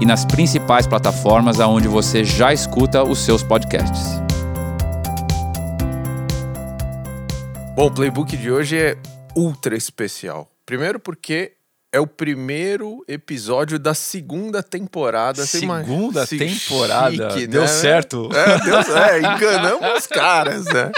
e nas principais plataformas aonde você já escuta os seus podcasts. Bom, o playbook de hoje é ultra especial. Primeiro porque é o primeiro episódio da segunda temporada. Segunda temporada? Chique, deu né? certo. É, deu, é, enganamos os caras, né?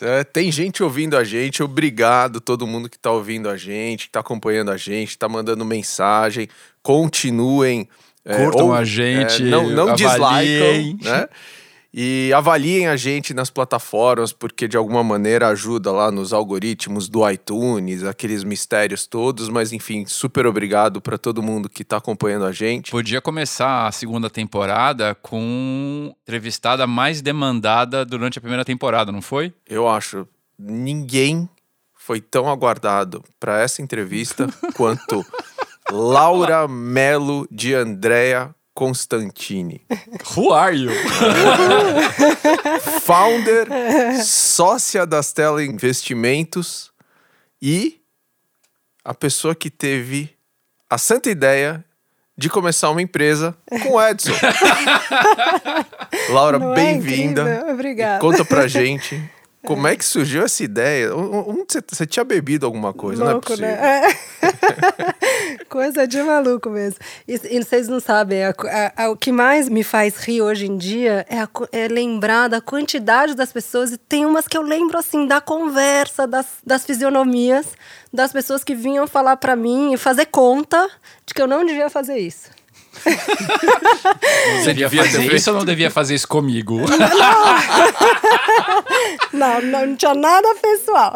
É, tem gente ouvindo a gente, obrigado todo mundo que está ouvindo a gente, que está acompanhando a gente, está mandando mensagem. Continuem Curtam ou, a gente, é, não, não dislikam, né? E avaliem a gente nas plataformas, porque de alguma maneira ajuda lá nos algoritmos do iTunes, aqueles mistérios todos. Mas enfim, super obrigado para todo mundo que está acompanhando a gente. Podia começar a segunda temporada com entrevistada mais demandada durante a primeira temporada, não foi? Eu acho. Ninguém foi tão aguardado para essa entrevista quanto Laura Melo de Andrea Constantini. Who are you? Founder, sócia da Stella Investimentos e a pessoa que teve a santa ideia de começar uma empresa com o Edson. Laura, é bem-vinda. Obrigada. Conta pra gente como é que surgiu essa ideia? Você, você tinha bebido alguma coisa, Louco, não é. Né? É. coisa de maluco mesmo. E, e vocês não sabem, a, a, a, o que mais me faz rir hoje em dia é, é, lembrar da quantidade das pessoas. E tem umas que eu lembro, assim, da conversa, das, das fisionomias, das pessoas que vinham falar para mim e fazer conta de que eu não devia fazer isso. Você devia fazer isso ou não devia fazer isso comigo? Não. não, não tinha nada pessoal.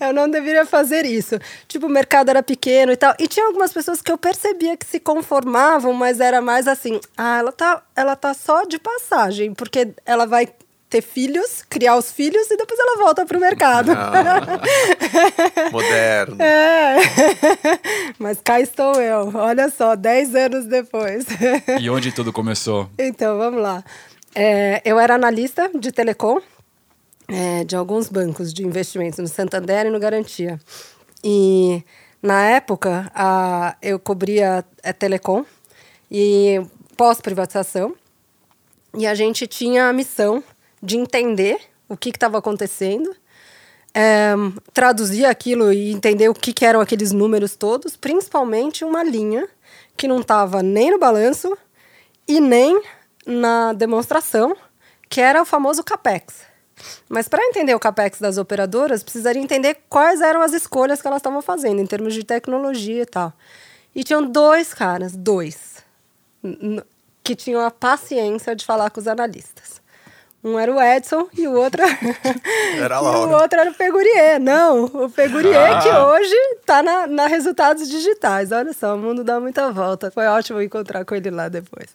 Eu não deveria fazer isso. Tipo, o mercado era pequeno e tal. E tinha algumas pessoas que eu percebia que se conformavam, mas era mais assim: ah, ela tá, ela tá só de passagem, porque ela vai ter filhos, criar os filhos e depois ela volta pro mercado. Ah, moderno. É. Mas cá estou eu, olha só, 10 anos depois. E onde tudo começou? Então, vamos lá. É, eu era analista de telecom é, de alguns bancos de investimentos, no Santander e no Garantia. E na época, a, eu cobria a é, telecom e pós-privatização. E a gente tinha a missão de entender o que estava acontecendo, é, traduzir aquilo e entender o que, que eram aqueles números todos, principalmente uma linha que não estava nem no balanço e nem na demonstração, que era o famoso CAPEX. Mas para entender o CAPEX das operadoras, precisaria entender quais eram as escolhas que elas estavam fazendo em termos de tecnologia e tal. E tinham dois caras, dois, que tinham a paciência de falar com os analistas. Um era o Edson e o outro era o outro era o Pegurier. Não, o Pegurier ah. que hoje está na, na resultados digitais. Olha só, o mundo dá muita volta. Foi ótimo encontrar com ele lá depois.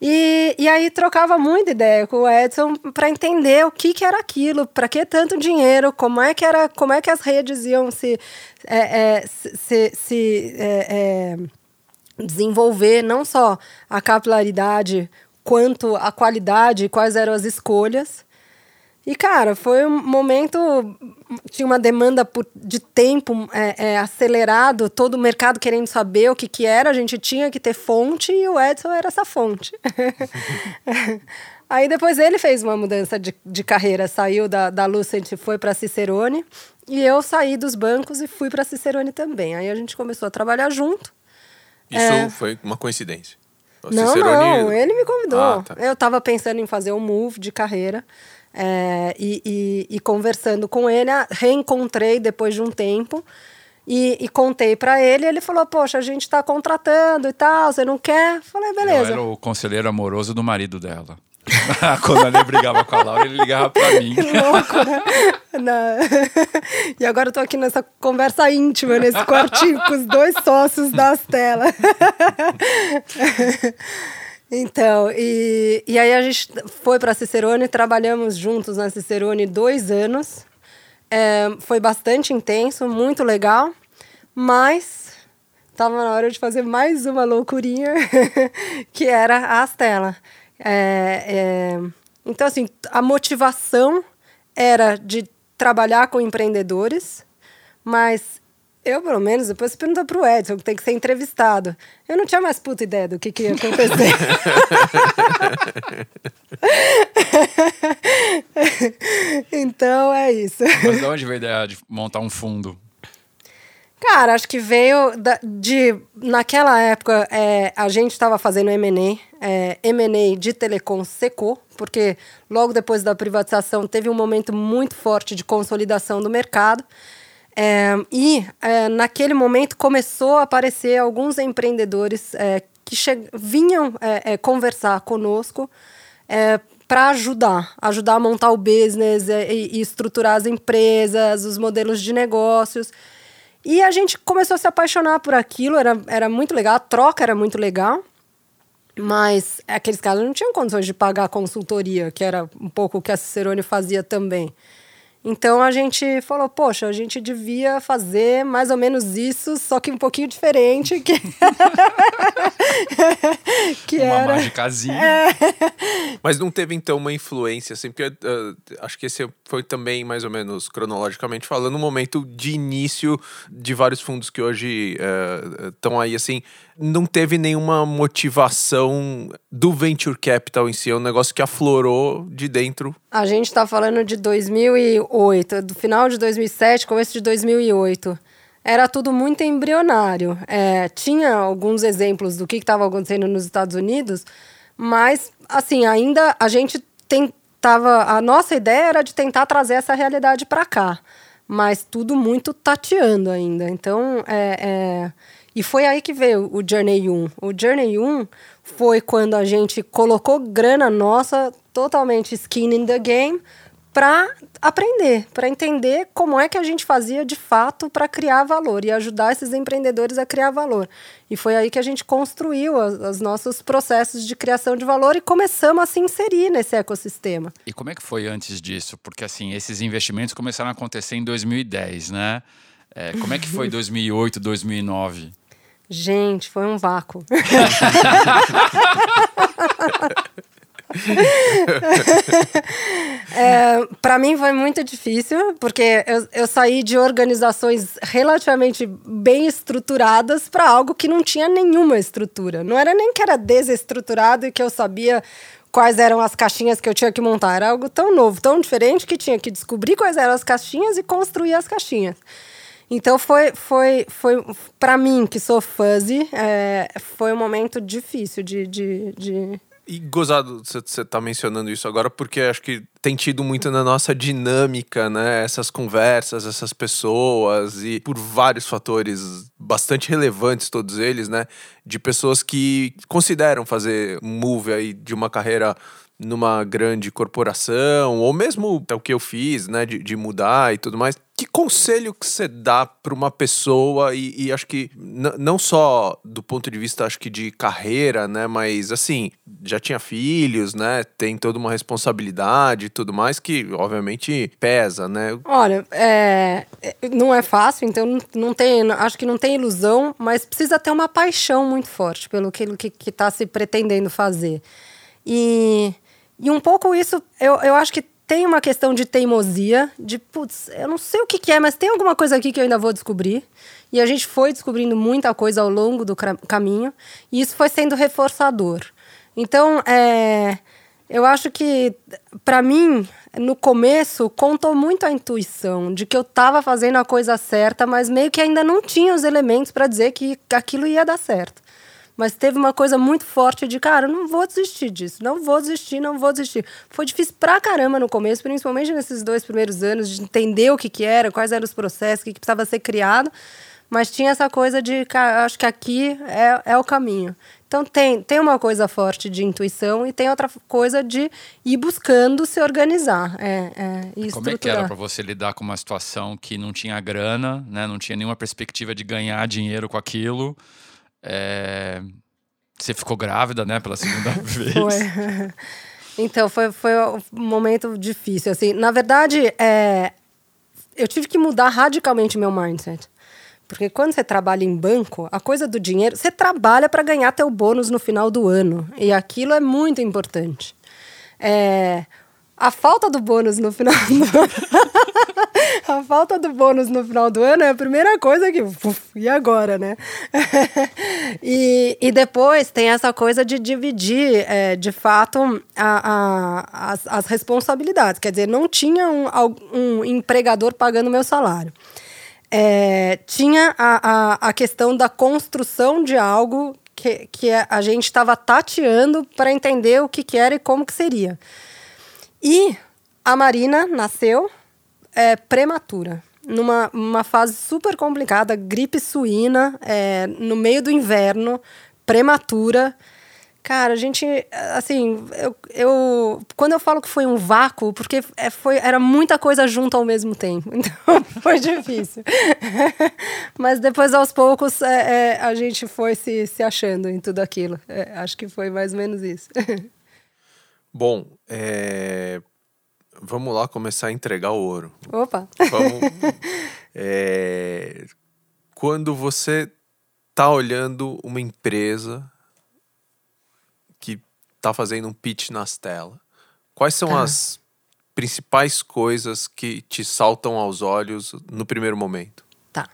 E, e aí trocava muita ideia com o Edson para entender o que, que era aquilo, para que tanto dinheiro, como é que era, como é que as redes iam se, é, é, se, se é, é desenvolver, não só a capilaridade, quanto a qualidade, quais eram as escolhas. E, cara, foi um momento. Tinha uma demanda por, de tempo é, é, acelerado, todo o mercado querendo saber o que, que era, a gente tinha que ter fonte e o Edson era essa fonte. Aí depois ele fez uma mudança de, de carreira, saiu da, da Lucent e foi para Cicerone. E eu saí dos bancos e fui para Cicerone também. Aí a gente começou a trabalhar junto. Isso é... foi uma coincidência? Não, não, ele me convidou. Ah, tá. Eu estava pensando em fazer um move de carreira. É, e, e, e, conversando com ele, reencontrei depois de um tempo e, e contei para ele. Ele falou: Poxa, a gente está contratando e tal, você não quer? Falei: Beleza. Eu era o conselheiro amoroso do marido dela. Quando a Lê brigava com a Laura, ele ligava pra mim. Louco, né? Na... E agora eu tô aqui nessa conversa íntima, nesse quartinho com os dois sócios das telas. Então, e, e aí a gente foi para Cicerone, trabalhamos juntos na Cicerone dois anos. É, foi bastante intenso, muito legal, mas estava na hora de fazer mais uma loucurinha, que era a Astela. É, é, então, assim, a motivação era de trabalhar com empreendedores, mas eu, pelo menos, depois você pergunta pro Edson, que tem que ser entrevistado. Eu não tinha mais puta ideia do que, que ia acontecer. então é isso. Mas de onde veio a ideia de montar um fundo? Cara, acho que veio da, de. Naquela época, é, a gente estava fazendo MA, é, MA de telecom secou, porque logo depois da privatização teve um momento muito forte de consolidação do mercado. É, e é, naquele momento começou a aparecer alguns empreendedores é, que vinham é, é, conversar conosco é, para ajudar, ajudar a montar o business e, e estruturar as empresas, os modelos de negócios. E a gente começou a se apaixonar por aquilo, era, era muito legal, a troca era muito legal. Mas aqueles caras não tinham condições de pagar a consultoria, que era um pouco o que a Cicerone fazia também. Então a gente falou, poxa, a gente devia fazer mais ou menos isso, só que um pouquinho diferente. Que, que uma era... magicazinha. É. Mas não teve então uma influência, assim, porque uh, acho que esse foi também, mais ou menos cronologicamente falando, um momento de início de vários fundos que hoje estão uh, aí, assim, não teve nenhuma motivação do venture capital em si, é um negócio que aflorou de dentro. A gente está falando de 2008, do final de 2007, começo de 2008. Era tudo muito embrionário. É, tinha alguns exemplos do que estava acontecendo nos Estados Unidos, mas, assim, ainda a gente tentava. A nossa ideia era de tentar trazer essa realidade para cá, mas tudo muito tateando ainda. Então, é, é e foi aí que veio o Journey 1. O Journey 1 foi quando a gente colocou grana nossa, totalmente skin in the game, para aprender, para entender como é que a gente fazia de fato para criar valor e ajudar esses empreendedores a criar valor. E foi aí que a gente construiu os nossos processos de criação de valor e começamos a se inserir nesse ecossistema. E como é que foi antes disso? Porque assim, esses investimentos começaram a acontecer em 2010, né? É, como é que foi 2008, 2009? Gente, foi um vácuo. é, para mim foi muito difícil, porque eu, eu saí de organizações relativamente bem estruturadas para algo que não tinha nenhuma estrutura. Não era nem que era desestruturado e que eu sabia quais eram as caixinhas que eu tinha que montar. Era algo tão novo, tão diferente que tinha que descobrir quais eram as caixinhas e construir as caixinhas. Então foi, foi, foi para mim, que sou fuzzy, é, foi um momento difícil de, de, de... E gozado você tá mencionando isso agora, porque acho que tem tido muito na nossa dinâmica, né? Essas conversas, essas pessoas, e por vários fatores bastante relevantes, todos eles, né? De pessoas que consideram fazer move aí de uma carreira numa grande corporação, ou mesmo é o que eu fiz, né, de, de mudar e tudo mais. Que conselho que você dá para uma pessoa, e, e acho que não só do ponto de vista, acho que de carreira, né, mas assim, já tinha filhos, né, tem toda uma responsabilidade e tudo mais que, obviamente, pesa, né? Olha, é, não é fácil, então não, tem, acho que não tem ilusão, mas precisa ter uma paixão muito forte pelo que está que, que tá se pretendendo fazer. E e um pouco isso, eu, eu acho que tem uma questão de teimosia, de putz, eu não sei o que, que, é, mas tem alguma coisa aqui que eu ainda vou descobrir. E a gente foi descobrindo muita coisa ao longo do caminho, e isso foi sendo reforçador. Então, é, eu acho que, para mim, no começo, contou muito a intuição de que eu estava fazendo a coisa certa, mas meio que ainda não tinha os elementos para dizer que aquilo ia dar certo. Mas teve uma coisa muito forte de, cara, não vou desistir disso, não vou desistir, não vou desistir. Foi difícil pra caramba no começo, principalmente nesses dois primeiros anos, de entender o que, que era, quais eram os processos, o que, que precisava ser criado. Mas tinha essa coisa de, cara, acho que aqui é, é o caminho. Então tem, tem uma coisa forte de intuição e tem outra coisa de ir buscando se organizar. É, é, e Como é que era para você lidar com uma situação que não tinha grana, né? não tinha nenhuma perspectiva de ganhar dinheiro com aquilo? É... Você ficou grávida, né, pela segunda vez? Foi. Então, foi, foi um momento difícil. Assim. Na verdade, é, eu tive que mudar radicalmente meu mindset. Porque quando você trabalha em banco, a coisa do dinheiro, você trabalha para ganhar teu bônus no final do ano. E aquilo é muito importante. É, a falta do bônus no final do ano. a falta do bônus no final do ano é a primeira coisa que. Uf, e agora, né? e, e depois tem essa coisa de dividir, é, de fato, a, a, as, as responsabilidades. Quer dizer, não tinha um, um empregador pagando meu salário. É, tinha a, a, a questão da construção de algo que, que a gente estava tateando para entender o que, que era e como que seria. E a Marina nasceu é, prematura, numa uma fase super complicada, gripe suína, é, no meio do inverno, prematura. Cara, a gente, assim, eu, eu, quando eu falo que foi um vácuo, porque é, foi, era muita coisa junto ao mesmo tempo, então foi difícil. Mas depois, aos poucos, é, é, a gente foi se, se achando em tudo aquilo. É, acho que foi mais ou menos isso. Bom, é... vamos lá começar a entregar o ouro. Opa! Vamos, é... Quando você está olhando uma empresa que está fazendo um pitch nas telas, quais são tá. as principais coisas que te saltam aos olhos no primeiro momento? Tá.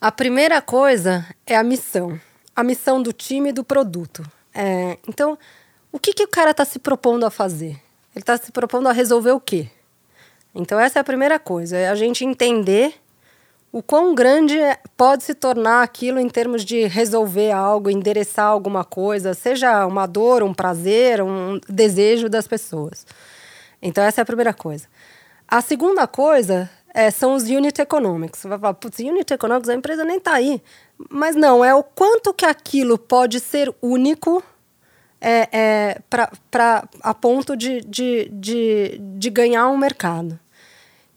A primeira coisa é a missão. A missão do time e do produto. É, então, o que, que o cara está se propondo a fazer? Ele está se propondo a resolver o quê? Então, essa é a primeira coisa, é a gente entender o quão grande pode se tornar aquilo em termos de resolver algo, endereçar alguma coisa, seja uma dor, um prazer, um desejo das pessoas. Então, essa é a primeira coisa. A segunda coisa é, são os unit economics. Você vai falar, putz, unit economics, a empresa nem está aí. Mas não, é o quanto que aquilo pode ser único é, é, para a ponto de, de, de, de ganhar um mercado.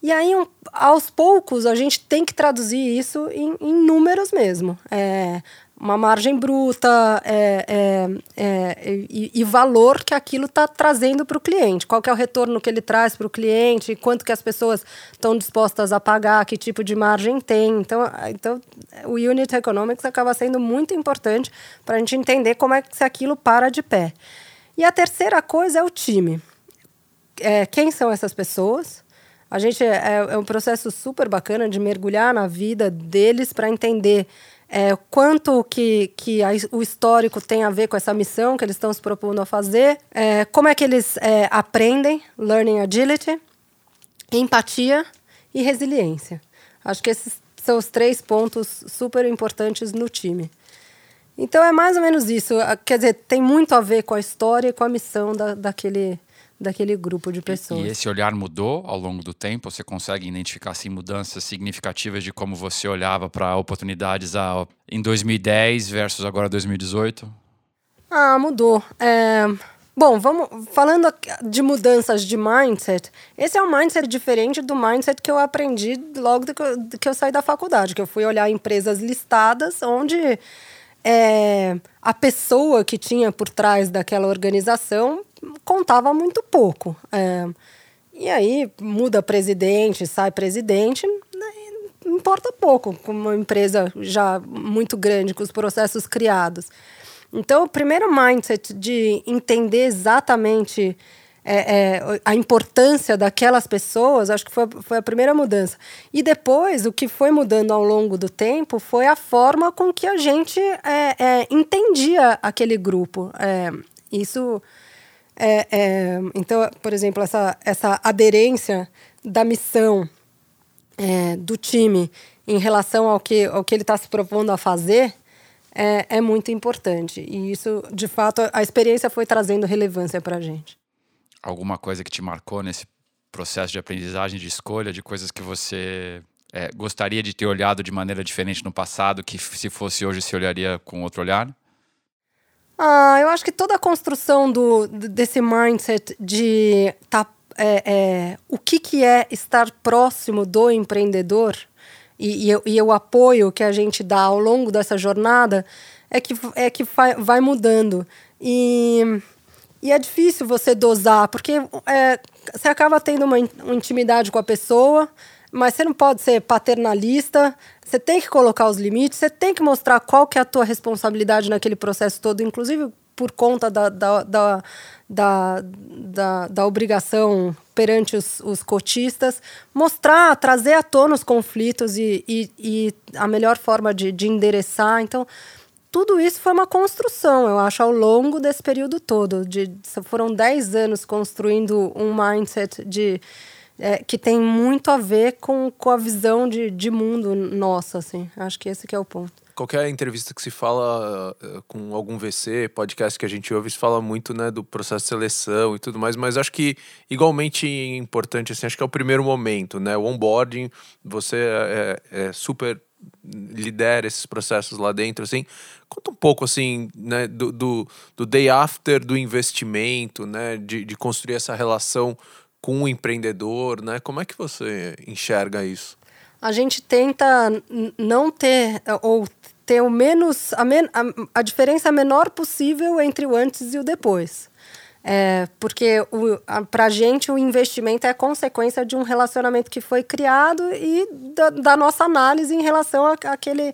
E aí, um, aos poucos, a gente tem que traduzir isso em, em números mesmo. É, uma margem bruta é, é, é, e, e, valor que aquilo está trazendo para o cliente. Qual é o retorno que ele traz para o cliente, quanto que as pessoas estão dispostas a pagar, que tipo de margem tem. Então, então o Unit Economics acaba sendo muito importante para a gente entender como é que se aquilo para de pé. E a terceira coisa é o time. É, quem são essas pessoas? A gente é, é um processo super bacana de mergulhar na vida deles para entender é, quanto que, que a, o histórico tem a ver com essa missão que eles estão se propondo a fazer, é, como é que eles é, aprendem, learning agility, empatia e resiliência. Acho que esses são os três pontos super importantes no time. Então é mais ou menos isso. Quer dizer, tem muito a ver com a história e com a missão da, daquele, daquele grupo de pessoas. E, e, esse olhar mudou ao longo do tempo? Você consegue identificar assim, mudanças significativas de como você olhava para oportunidades a, em 2010 versus agora 2018? Ah, mudou. É... Bom, vamos falando de mudanças de mindset. Esse é um mindset diferente do mindset que eu aprendi logo que eu, que eu saí da faculdade, que eu fui olhar empresas listadas onde é, a pessoa que tinha por trás daquela organização contava muito pouco. É, e aí muda presidente, sai presidente, né, importa pouco, com uma empresa já muito grande, com os processos criados. Então, o primeiro mindset de entender exatamente é, é, a importância daquelas pessoas, acho que foi, foi a primeira mudança. E depois, o que foi mudando ao longo do tempo foi a forma com que a gente é, é entendia aquele grupo. É, isso. É, então, por exemplo, essa, essa aderência da missão do time em relação ao que, ao que ele está se propondo a fazer é, é muito importante. E isso, de fato, a experiência foi trazendo relevância para a gente alguma coisa que te marcou nesse processo de aprendizagem, de escolha, de coisas que você é, gostaria de ter olhado de maneira diferente no passado, que se fosse hoje se olharia com outro olhar? Ah, eu acho que toda a construção do, desse mindset de tá, é, é, o que, que é estar próximo do empreendedor e, e, e, o apoio que a gente dá ao longo dessa jornada é que, é que vai, mudando. E, e é difícil você dosar, porque é, você acaba tendo uma intimidade com a pessoa, mas você não pode ser paternalista, você tem que colocar os limites, você tem que mostrar qual que é a tua responsabilidade naquele processo todo, inclusive por conta da, da, da, da, da, da obrigação perante os, os, cotistas, mostrar, trazer à tona os conflitos e, e, e a melhor forma de, de endereçar. Então, tudo isso foi uma construção, eu acho, ao longo desse período todo. De, foram 10 anos construindo um mindset de é, que tem muito a ver com, com a visão de, de mundo nossa, assim. Acho que esse que é o ponto. Qualquer entrevista que se fala uh, com algum VC, podcast que a gente ouve, se fala muito né, do processo de seleção e tudo mais, mas acho que igualmente importante, assim, acho que é o primeiro momento, né? O onboarding, você é, é, é super lidera esses processos lá dentro, assim. Conta um pouco, assim, né, do, do, do day after do investimento, né, de, de construir essa relação com o empreendedor, né? Como é que você enxerga isso? A gente tenta não ter ou ter o menos a, men a, a diferença menor possível entre o antes e o depois. É, porque para a gente o investimento é consequência de um relacionamento que foi criado e da, da nossa análise em relação àquele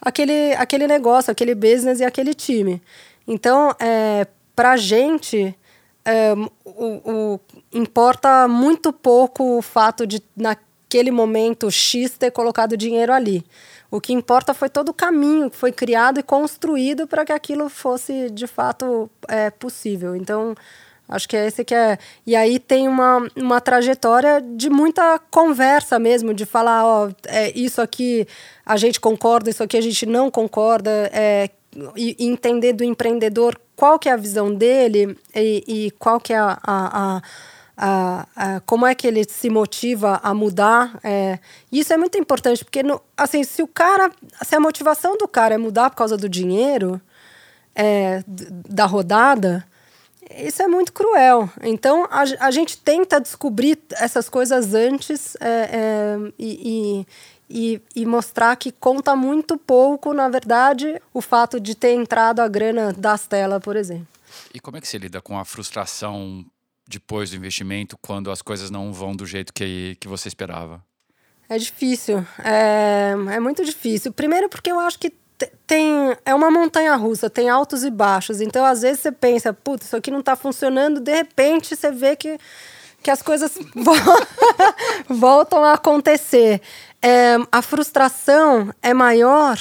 aquele, aquele negócio, aquele business e aquele time. Então, é, para a gente, o, o, importa muito pouco o fato de, naquele momento X, ter colocado dinheiro ali. O que importa foi todo o caminho que foi criado e construído para que aquilo fosse de fato é, possível. Então, acho que é esse que é. E aí tem uma, uma trajetória de muita conversa mesmo, de falar, ó, é, isso aqui a gente concorda, isso aqui a gente não concorda, é, e, e entender do empreendedor qual que é a visão dele e, e qual que é a, a, a a, como é que ele se motiva a mudar. É, isso é muito importante, porque no, assim, se o cara, se a motivação do cara é mudar por causa do dinheiro é, da rodada, isso é muito cruel. Então a, a gente tenta descobrir essas coisas antes é, é e, e, e, mostrar que conta muito pouco, na verdade, o fato de ter entrado a grana das telas, por exemplo. E como é que você lida com a frustração depois do investimento quando as coisas não vão do jeito que, que você esperava? É difícil. É, é muito difícil. Primeiro, porque eu acho que tem é uma montanha russa, tem altos e baixos. Então, às vezes, você pensa, putz, isso aqui não está funcionando, de repente você vê que, que as coisas voltam a acontecer. É, a frustração é maior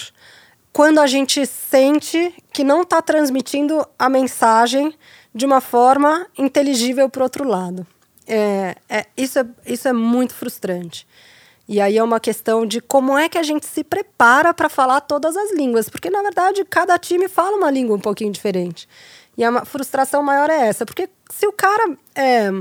quando a gente sente que não está transmitindo a mensagem de uma forma inteligível para o outro lado. É, é, isso, é, isso é muito frustrante. E aí é uma questão de como é que a gente se prepara para falar todas as línguas, porque na verdade cada time fala uma língua um pouquinho diferente. E a frustração maior é essa, porque se o cara. É,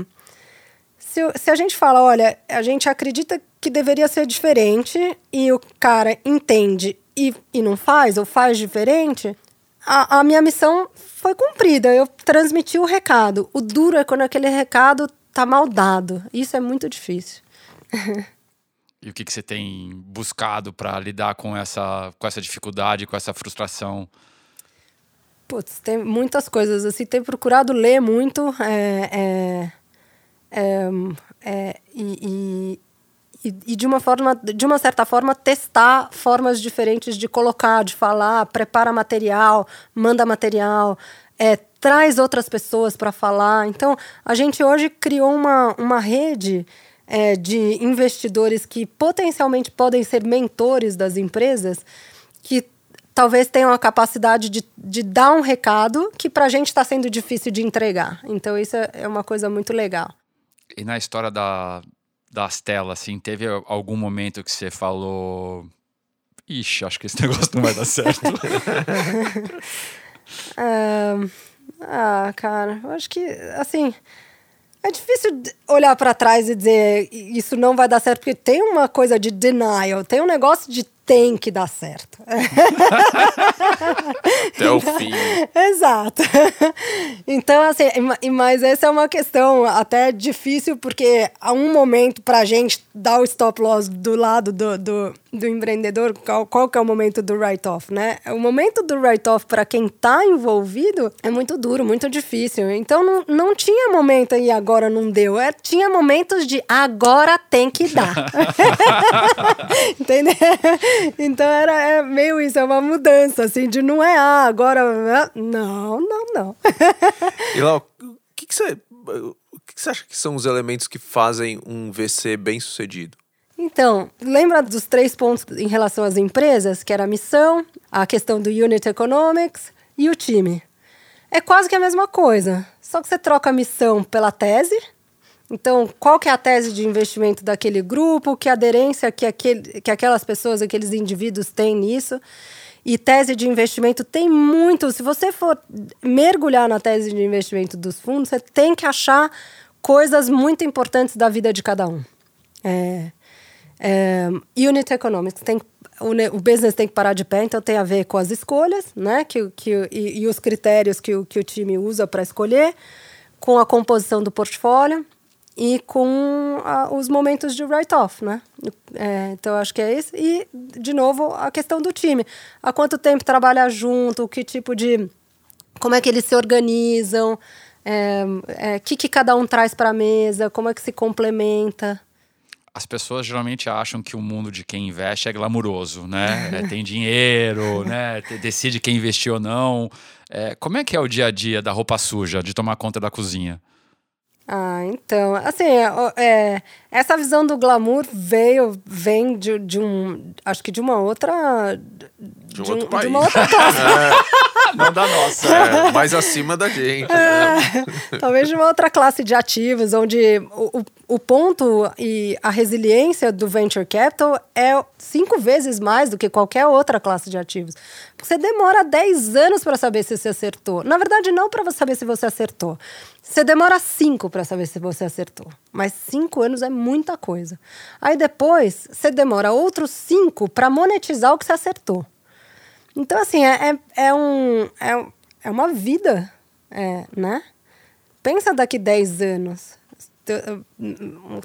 se, se a gente fala, olha, a gente acredita que deveria ser diferente e o cara entende e, e não faz, ou faz diferente, a, a minha missão foi cumprida. Eu transmiti o recado. O duro é quando aquele recado tá mal dado. Isso é muito difícil. e o que, que você tem buscado para lidar com essa, com essa dificuldade, com essa frustração? Putz, tem muitas coisas. Assim, tenho procurado ler muito é, é, é, é e, e, de uma forma, de uma certa forma, testar formas diferentes de colocar, de falar, prepara material, manda material, é, traz outras pessoas para falar. Então, a gente hoje criou uma, uma rede é, de investidores que potencialmente podem ser mentores das empresas, que talvez tenham a capacidade de, de dar um recado que para a gente está sendo difícil de entregar. Então, isso é, é uma coisa muito legal. E na história da, das telas, assim, teve algum momento que você falou. Ixi, acho que esse negócio não vai dar certo. ah, cara, eu acho que, assim. É difícil olhar para trás e dizer isso não vai dar certo, porque tem uma coisa de denial, tem um negócio de tem que dar certo. Até o fim. Exato. Então, assim, mas essa é uma questão até difícil, porque há um momento para a gente dar o stop loss do lado do, do, do empreendedor, qual, qual que é o momento do write-off, né? O momento do write-off para quem está envolvido é muito duro, muito difícil. Então, não, não tinha momento e agora não deu. É, tinha momentos de agora tem que dar. Entendeu? Então era é meio isso, é uma mudança, assim, de não é ah, agora. Não, não, não. e lá, o que, que você. O que você acha que são os elementos que fazem um VC bem sucedido? Então, lembra dos três pontos em relação às empresas, que era a missão, a questão do unit economics e o time. É quase que a mesma coisa, só que você troca a missão pela tese, então, qual que é a tese de investimento daquele grupo, que aderência que, aquele, que aquelas pessoas, aqueles indivíduos têm nisso. E tese de investimento tem muito. Se você for mergulhar na tese de investimento dos fundos, você tem que achar coisas muito importantes da vida de cada um. É, é, unit economics tem o, business tem que parar de pé, então tem a ver com as escolhas, né? Que, que, e, e os critérios que, que o time usa para escolher, com a composição do portfólio e com a, os momentos de write-off, né? É, então, acho que é isso. E, de novo, a questão do time. Há quanto tempo trabalha junto, que tipo de... Como é que eles se organizam, o é, é, que, que cada um traz para a mesa, como é que se complementa. As pessoas geralmente acham que o mundo de quem investe é glamuroso, né? É, tem dinheiro, né? Decide quem investir ou não. É, como é que é o dia a dia da roupa suja, de tomar conta da cozinha? Ah, então, assim, é, é, essa visão do glamour veio, vem de, de um, acho que de uma outra... De um, de, outro país. De uma outra classe. É, não da nossa, é, mais acima da gente. Né? É, talvez de uma outra classe de ativos, onde o, o, o ponto e a resiliência do venture capital é cinco vezes mais do que qualquer outra classe de ativos. Você demora 10 anos para saber se você acertou. Na verdade, não para saber se você acertou. Você demora 5 para saber se você acertou. Mas 5 anos é muita coisa. Aí depois, você demora outros 5 para monetizar o que você acertou. Então, assim, é, é, é um, é, é uma vida, é, né? Pensa daqui 10 anos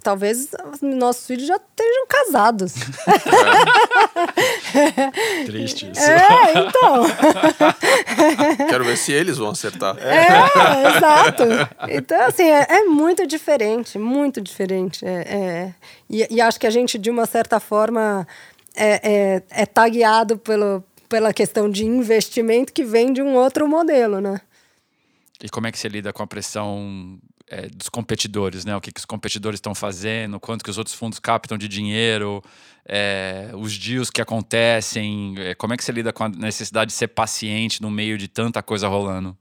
talvez nossos filhos já estejam casados. É. Triste isso. É, então. Quero ver se eles vão acertar. É, exato. Então, assim, é, é muito diferente, muito diferente. É, é, e, e, acho que a gente, de uma certa forma, é, é, é tagueado pelo, pela questão de investimento que vem de um outro modelo, né? E como é que você lida com a pressão é, dos competidores, né? O que, que os competidores estão fazendo, quanto que os outros fundos captam de dinheiro, é, os deals que acontecem, é, como é que você lida com a necessidade de ser paciente no meio de tanta coisa rolando?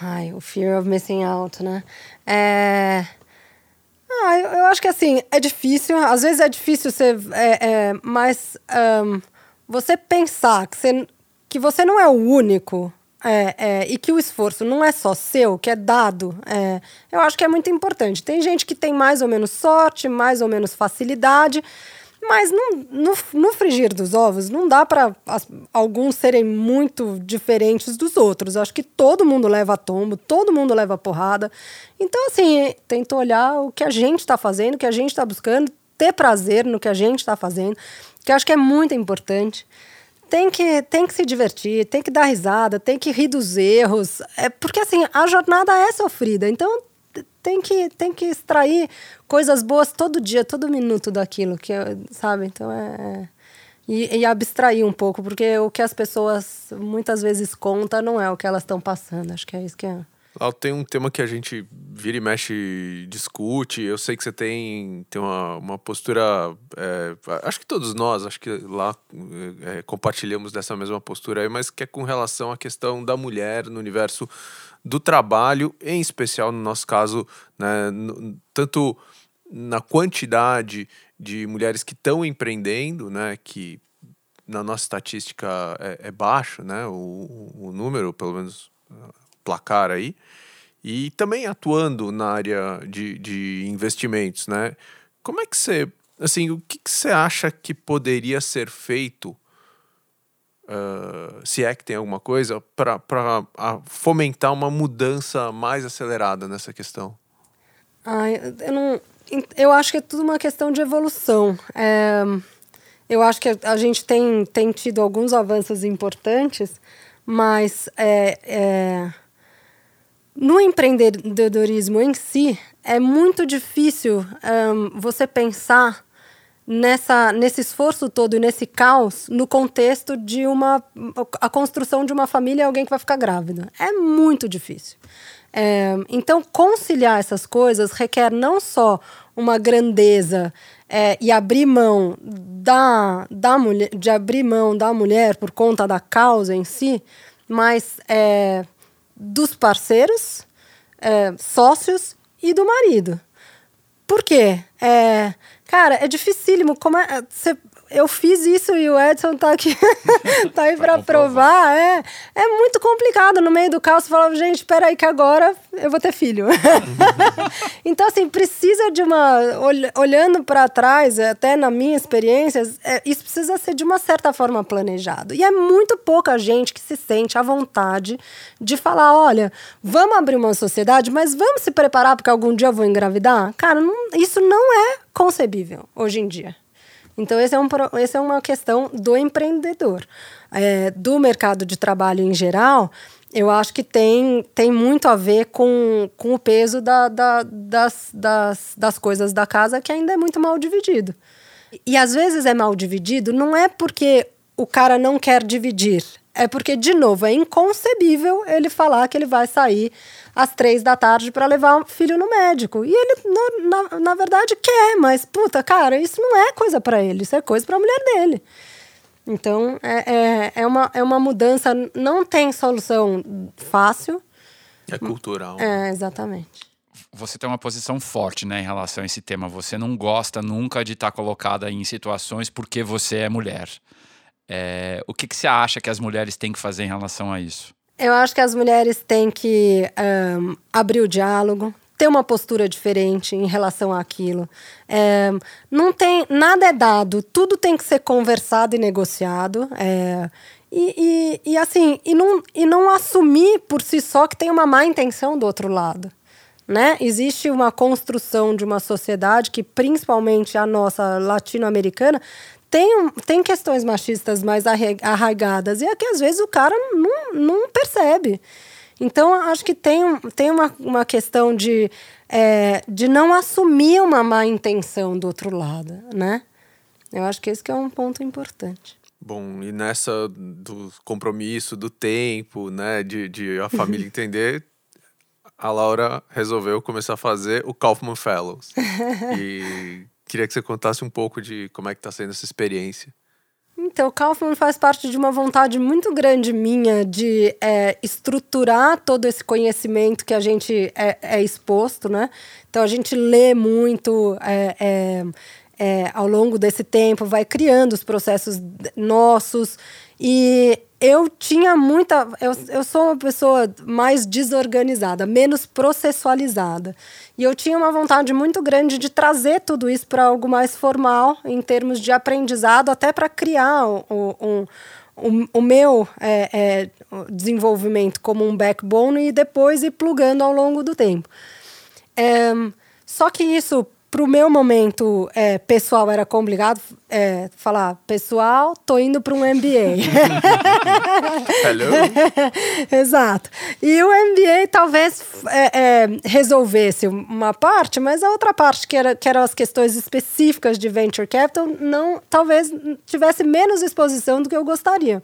Ai, o fear of missing out, né? É... Ah, eu, eu acho que assim, é difícil, às vezes é difícil ser, é, é, mas um, você pensar que você, que você não é o único é, é, e que o esforço não é só seu, que é dado, é, eu acho que é muito importante. Tem gente que tem mais ou menos sorte, mais ou menos facilidade, mas no, no, no frigir dos ovos não dá para alguns serem muito diferentes dos outros. Eu acho que todo mundo leva tombo, todo mundo leva porrada. Então, assim, tento olhar o que a gente está fazendo, o que a gente está buscando, ter prazer no que a gente está fazendo, que eu acho que é muito importante tem que, tem que se divertir, tem que dar risada, tem que rir dos erros. É, porque assim, a jornada é sofrida. Então tem que, tem que extrair coisas boas todo dia, todo minuto daquilo, que sabe? Então é. é e, e, abstrair um pouco, porque o que as pessoas muitas vezes contam não é o que elas estão passando. Acho que é isso que é. Lá tem um tema que a gente vira e mexe, discute. Eu sei que você tem, tem uma, uma postura. É, acho que todos nós, acho que lá é, compartilhamos dessa mesma postura aí, mas que é com relação à questão da mulher no universo do trabalho, em especial no nosso caso, né, no, tanto na quantidade de mulheres que estão empreendendo, né, que na nossa estatística é, é baixo, né, o, o número, pelo menos placar aí, e também atuando na área de, de investimentos, né? Como é que você Assim, o que, que você acha que poderia ser feito Uh, se é que tem alguma coisa, para fomentar uma mudança mais acelerada nessa questão? Ai, eu, não, eu acho que é tudo uma questão de evolução. É, eu acho que a gente tem, tem tido alguns avanços importantes, mas é, é, no empreendedorismo em si, é muito difícil um, você pensar nessa, nesse esforço todo e nesse caos no contexto de uma a construção de uma família e alguém que vai ficar grávida. É muito difícil. É, então, conciliar essas coisas requer não só uma grandeza é, e abrir mão da, da mulher, de abrir mão da mulher por conta da causa em si, mas é, dos parceiros, é, sócios e do marido. Por quê? É, Cara, é dificílimo. Como é, você eu fiz isso e o Edson tá aqui, tá aí para provar. É, é muito complicado no meio do caos. Você fala, gente, espera aí que agora eu vou ter filho. então, assim, precisa de uma. Olhando para trás, até na minha experiência, é, isso precisa ser de uma certa forma planejado. E é muito pouca gente que se sente à vontade de falar: olha, vamos abrir uma sociedade, mas vamos se preparar porque algum dia eu vou engravidar? Cara, não, isso não é concebível hoje em dia. Então, esse é, um, esse é uma questão do empreendedor. É, do mercado de trabalho em geral, eu acho que tem, tem muito a ver com, com o peso da, da, das, das, das coisas da casa, que ainda é muito mal dividido. E às vezes é mal dividido, não é porque o cara não quer dividir, é porque, de novo, é inconcebível ele falar que ele vai sair às três da tarde para levar o filho no médico. E ele, no, na, na verdade, quer, mas, puta, cara, isso não é coisa para ele, isso é coisa para a mulher dele. Então, é, é, é, uma, é uma mudança, não tem solução fácil. É cultural. É, exatamente. Você tem uma posição forte né, em relação a esse tema. Você não gosta nunca de estar tá colocada em situações porque você é mulher. É, o que, que você acha que as mulheres têm que fazer em relação a isso? Eu acho que as mulheres têm que um, abrir o diálogo, ter uma postura diferente em relação àquilo. É, não tem nada é dado, tudo tem que ser conversado e negociado. É, e, e, e, assim, e não, e não assumir por si só que tem uma má intenção do outro lado. Né? Existe uma construção de uma sociedade que, principalmente a nossa latino-americana, tem, tem questões machistas mais arraigadas e é que às vezes o cara não, não percebe. Então, acho que tem, tem uma, uma questão de, é, de não assumir uma má intenção do outro lado, né? Eu acho que esse que é um ponto importante. Bom, e nessa do compromisso, do tempo, né, de, de a família entender, a Laura resolveu começar a fazer o Kaufman Fellows. e Queria que você contasse um pouco de como é que está sendo essa experiência. Então, o Kaufman faz parte de uma vontade muito grande minha de é, estruturar todo esse conhecimento que a gente é, é, exposto, né? Então, a gente lê muito é, é, é ao longo desse tempo, vai criando os processos nossos e eu tinha muita. Eu, eu sou uma pessoa mais desorganizada, menos processualizada. E eu tinha uma vontade muito grande de trazer tudo isso para algo mais formal, em termos de aprendizado, até para criar um, um, um, o meu é, é, desenvolvimento como um backbone e depois ir plugando ao longo do tempo. É, só que isso para o meu momento é, pessoal era complicado é, falar, pessoal, tô indo para um MBA. Hello. Exato. E o MBA talvez é, é, resolvesse uma parte, mas a outra parte, que, era, que eram as questões específicas de venture capital, não, talvez tivesse menos exposição do que eu gostaria.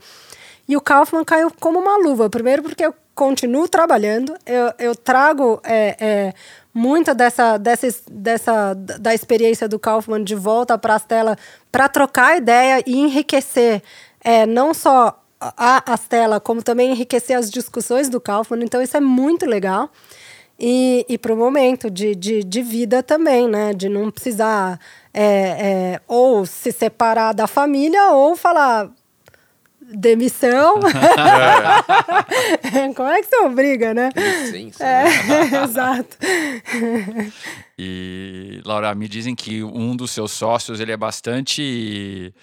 E o Kaufman caiu como uma luva. Primeiro porque eu continuo trabalhando, eu, eu trago é, é, muita dessa, dessa, dessa da experiência do Kaufman de volta para as telas para trocar ideia e enriquecer é, não só a Astela, como também enriquecer as discussões do Kaufman. Então, isso é muito legal. E, e para o momento de, de, de, vida também, né? De não precisar é, é, ou se separar da família ou falar demissão. É. Como é que você obriga, né? Licença. É, né? exato. E, Laura, me dizem que um dos seus sócios ele é bastante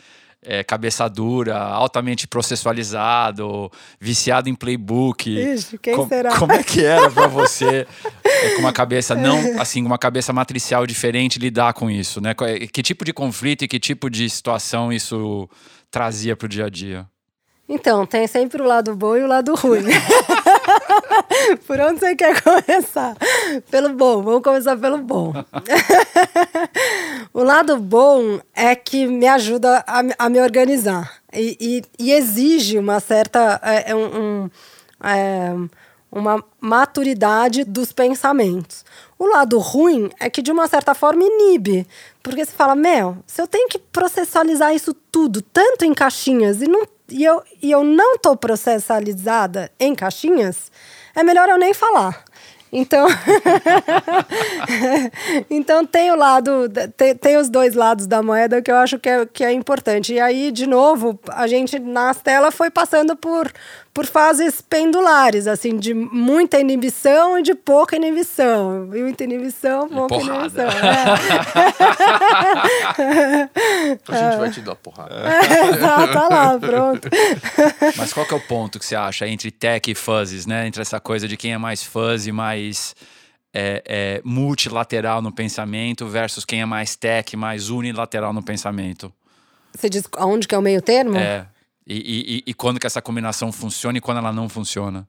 é, cabeça dura, altamente processualizado, viciado em playbook. Ixi, quem Com- será? Como é que era pra você, é, com uma cabeça não, assim, uma cabeça matricial diferente, lidar com isso, né? É- Que tipo de conflito e que tipo de situação isso trazia pro dia a dia? Então, tem sempre o lado bom e o lado ruim. Por onde você quer começar? Pelo bom, vamos começar pelo bom. o lado bom é que me ajuda a, a me organizar e, e- e exige uma certa. é, é um- é, uma maturidade dos pensamentos. O lado ruim é que, de uma certa forma, inibe. Porque você fala, Mel, se eu tenho que processualizar isso tudo, tanto em caixinhas, e, não, e, eu, e eu não estou processalizada em caixinhas, é melhor eu nem falar. Então, então tem o lado, tem, tem os dois lados da moeda que eu acho que é, que é importante. E aí, de novo, a gente na tela foi passando por, por fases pendulares, assim, de muita inibição e de pouca inibição. Muita inibição, pouca porrada. inibição. A gente vai te dar porrada. É. Exato, tá lá, pronto. Mas qual que é o ponto que você acha entre tech e fuzzes, né? Entre essa coisa de quem é mais fuzzy, mais é, é, multilateral no pensamento versus quem é mais tech, mais unilateral no pensamento. Você diz aonde que é o meio termo? É. E, e- e- quando que essa combinação funciona e quando ela não funciona?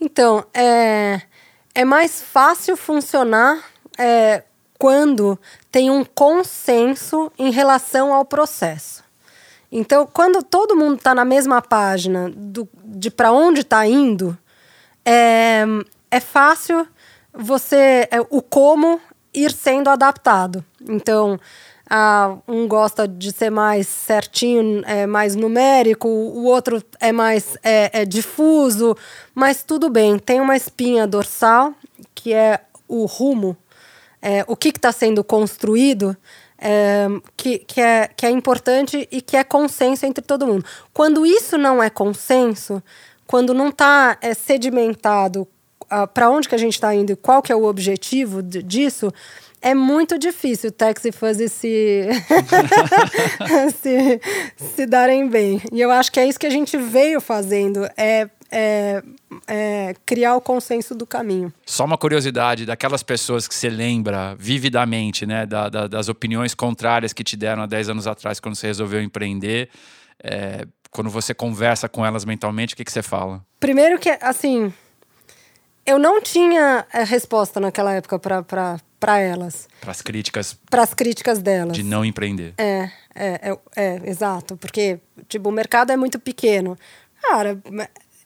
Então, é, é mais fácil funcionar é, quando tem um consenso em relação ao processo. Então, quando todo mundo está na mesma página do, de para onde está indo, é, é fácil você é, o como ir sendo adaptado. Então, ah, um gosta de ser mais certinho, é mais numérico, o outro é mais é, é difuso, mas tudo bem. Tem uma espinha dorsal que é o rumo, é, o que está sendo construído. é, que, que, é, que é importante e que é consenso entre todo mundo. Quando isso não é consenso, quando não está é, sedimentado para onde que a gente está indo e qual que é o objetivo de- disso, é muito difícil o Tex e Fuzzy se, se, se darem bem. E eu acho que é isso que a gente veio fazendo, é, é, é criar o consenso do caminho. Só uma curiosidade daquelas pessoas que você lembra vividamente, né? da- da- das opiniões contrárias que te deram há 10 anos atrás quando você resolveu empreender. é, quando você conversa com elas mentalmente, o que, que você fala? Primeiro que, assim, eu não tinha eh, resposta naquela época para elas, Para as críticas para as críticas delas. de não empreender. É, é, é, é, exato. Porque, tipo, o mercado é muito pequeno. Cara,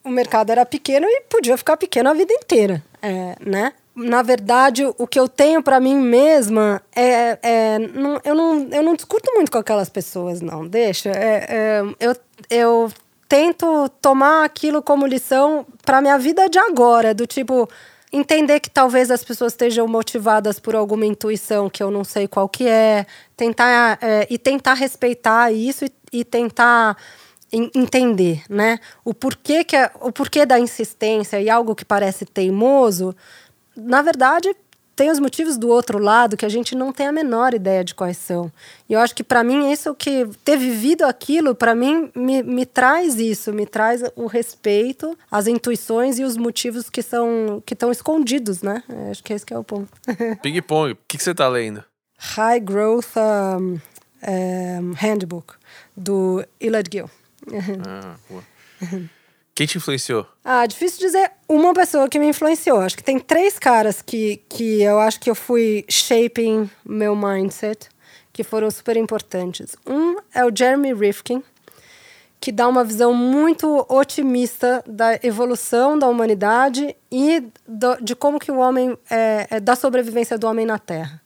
o mercado era pequeno e podia ficar pequeno a vida inteira, é, né? Na verdade, o que eu tenho para mim mesma é. é não, eu, não, eu não discuto muito com aquelas pessoas, não. Deixa. É, é, eu, eu tento tomar aquilo como lição para minha vida de agora, do tipo entender que talvez as pessoas estejam motivadas por alguma intuição que eu não sei qual que é, tentar é, e tentar respeitar isso e, e tentar en- entender, né? O porquê que é- o porquê da insistência e algo que parece teimoso, na verdade tem os motivos do outro lado que a gente não tem a menor ideia de quais são. E eu acho que para mim isso que ter vivido aquilo para mim me, me traz isso, me traz o respeito, as intuições e os motivos que são que estão escondidos, né? Eu Acho que esse que é o ponto. Ping pong, o que, que você tá lendo? High Growth um, um, Handbook do Elad Gill. Ah, boa. Quem te influenciou? Ah, difícil dizer uma pessoa que me influenciou. Acho que tem três caras que, que eu acho que eu fui shaping meu mindset, que foram super importantes. Um é o Jeremy Rifkin, que dá uma visão muito otimista da evolução da humanidade e do- de como que o homem é, é da sobrevivência do homem na Terra.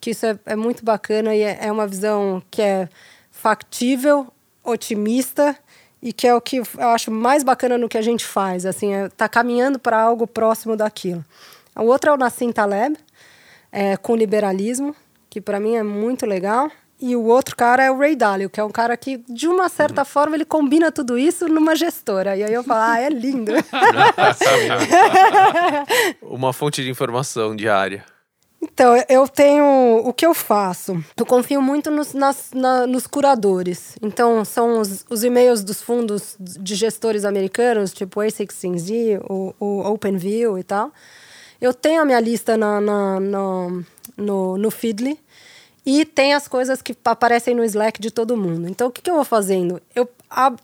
Que isso é, é muito bacana e é, é uma visão que é factível, otimista e que é o que eu acho mais bacana no que a gente faz. Assim, é, tá caminhando para algo próximo daquilo. O outro é o Nassim Taleb, é, com liberalismo, que para mim é muito legal. e o outro cara é o Ray Dalio, que é um cara que, de uma certa uhum. forma, ele combina tudo isso numa gestora. E aí eu falo, ah, é lindo. uma fonte de informação diária. Então, eu tenho. O que eu faço? Eu confio muito nos, nas, na, nos curadores. Então, são os, os, e-mails dos fundos de gestores americanos, tipo A16Z, o, o OpenView e tal. Eu tenho a minha lista na, na, no, no, no Feedly e tem as coisas que aparecem no Slack de todo mundo. Então, o que, que eu vou fazendo? Eu,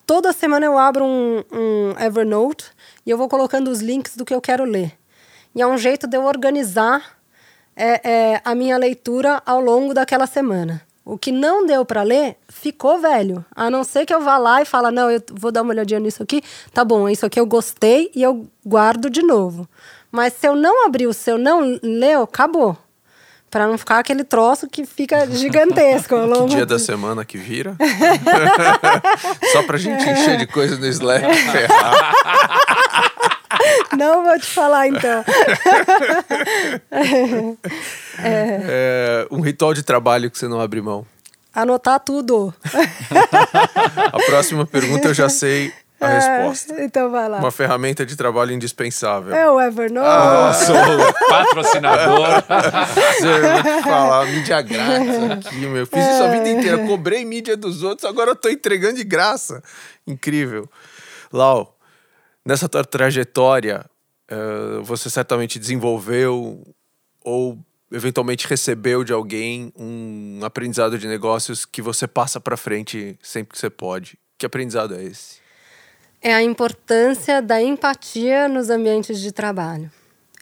toda semana eu abro um, um Evernote e eu vou colocando os links do que eu quero ler. E é um jeito de eu organizar é, é, a minha leitura ao longo daquela semana. O que não deu para ler ficou velho. A não ser que eu vá lá e fala, não, eu vou dar uma olhadinha nisso aqui. Tá bom, isso aqui eu gostei e eu guardo de novo. Mas se eu não abrir, se eu não leu, acabou para não ficar aquele troço que fica gigantesco ao longo. Que dia da semana que vira? Só pra gente encher de coisa no Slack. Não vou te falar então. é. É, um ritual de trabalho que você não abre mão. Anotar tudo. A próxima pergunta eu já sei a é, resposta. Então vai lá. Uma ferramenta de trabalho indispensável. É o Evernote. Ah, sou patrocinador. eu vou te falar, mídia grátis aqui, meu. Fiz é. isso a vida inteira. Cobrei mídia dos outros, agora eu tô entregando de graça. Incrível. Lau, nessa tua trajetória, uh, você certamente desenvolveu ou eventualmente recebeu de alguém um aprendizado de negócios que você passa para frente sempre que você pode. Que aprendizado é esse? é a importância da empatia nos ambientes de trabalho.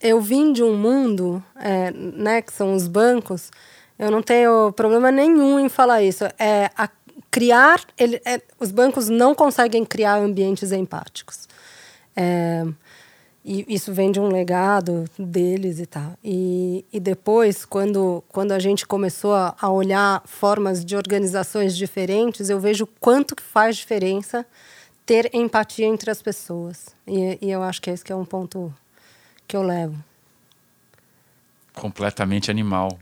Eu vim de um mundo, é, né, que são os bancos, eu não tenho problema nenhum em falar isso. É a criar, ele, é, os bancos não conseguem criar ambientes empáticos. É, e isso vem de um legado deles e tal. E, e depois, quando, quando a gente começou a, a olhar formas de organizações diferentes, eu vejo quanto que faz diferença ter empatia entre as pessoas. E, e eu acho que esse que é um ponto que eu levo. Completamente animal.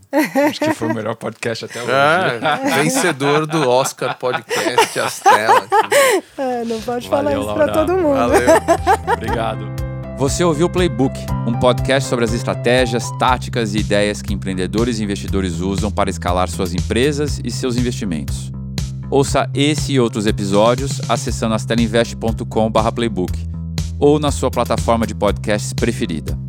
Acho que foi o melhor podcast até hoje. É, vencedor do Oscar Podcast As Telas. É, não pode Valeu, falar isso para todo mundo. Valeu. Obrigado. Você ouviu o Playbook, um podcast sobre as estratégias, táticas e ideias que empreendedores e investidores usam para escalar suas empresas e seus investimentos. Ouça esse e outros episódios acessando astelinvest.com/playbook ou na sua plataforma de podcasts preferida.